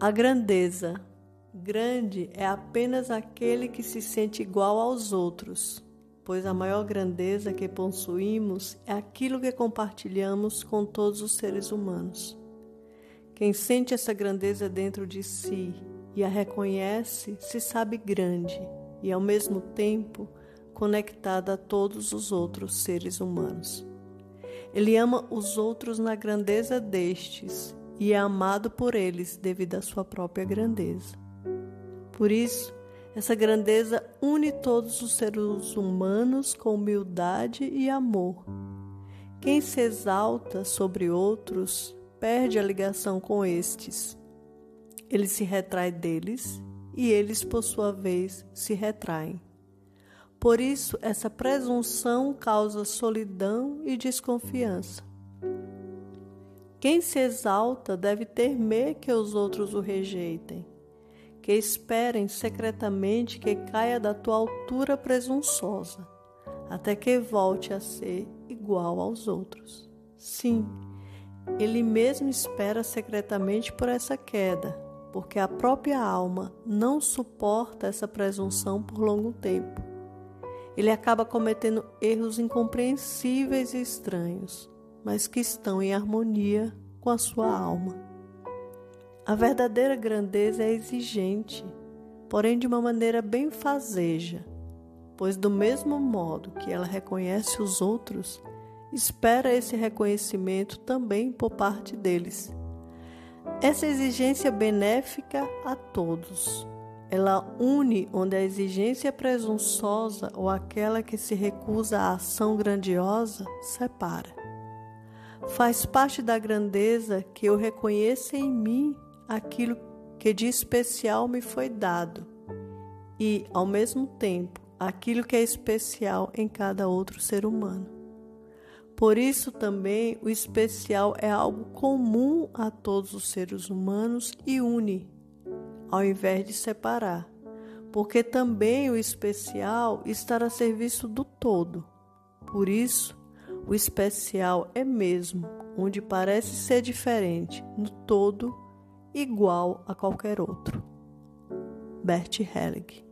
A grandeza. Grande é apenas aquele que se sente igual aos outros, pois a maior grandeza que possuímos é aquilo que compartilhamos com todos os seres humanos. Quem sente essa grandeza dentro de si e a reconhece se sabe grande e, ao mesmo tempo, conectada a todos os outros seres humanos. Ele ama os outros na grandeza destes e é amado por eles devido à sua própria grandeza. Por isso, essa grandeza une todos os seres humanos com humildade e amor. Quem se exalta sobre outros perde a ligação com estes. Ele se retrai deles e eles, por sua vez, se retraem. Por isso, essa presunção causa solidão e desconfiança. Quem se exalta deve temer que os outros o rejeitem, que esperem secretamente que caia da tua altura presunçosa, até que volte a ser igual aos outros. Sim, ele mesmo espera secretamente por essa queda, porque a própria alma não suporta essa presunção por longo tempo. Ele acaba cometendo erros incompreensíveis e estranhos mas que estão em harmonia com a sua alma. A verdadeira grandeza é exigente, porém de uma maneira bem fazeja, pois do mesmo modo que ela reconhece os outros, espera esse reconhecimento também por parte deles. Essa exigência benéfica a todos. Ela une onde a exigência é presunçosa ou aquela que se recusa à ação grandiosa separa. Faz parte da grandeza que eu reconheça em mim aquilo que de especial me foi dado e, ao mesmo tempo, aquilo que é especial em cada outro ser humano. Por isso também o especial é algo comum a todos os seres humanos e une, ao invés de separar, porque também o especial está a serviço do todo. Por isso, o especial é mesmo, onde parece ser diferente, no todo igual a qualquer outro. Bert Hellig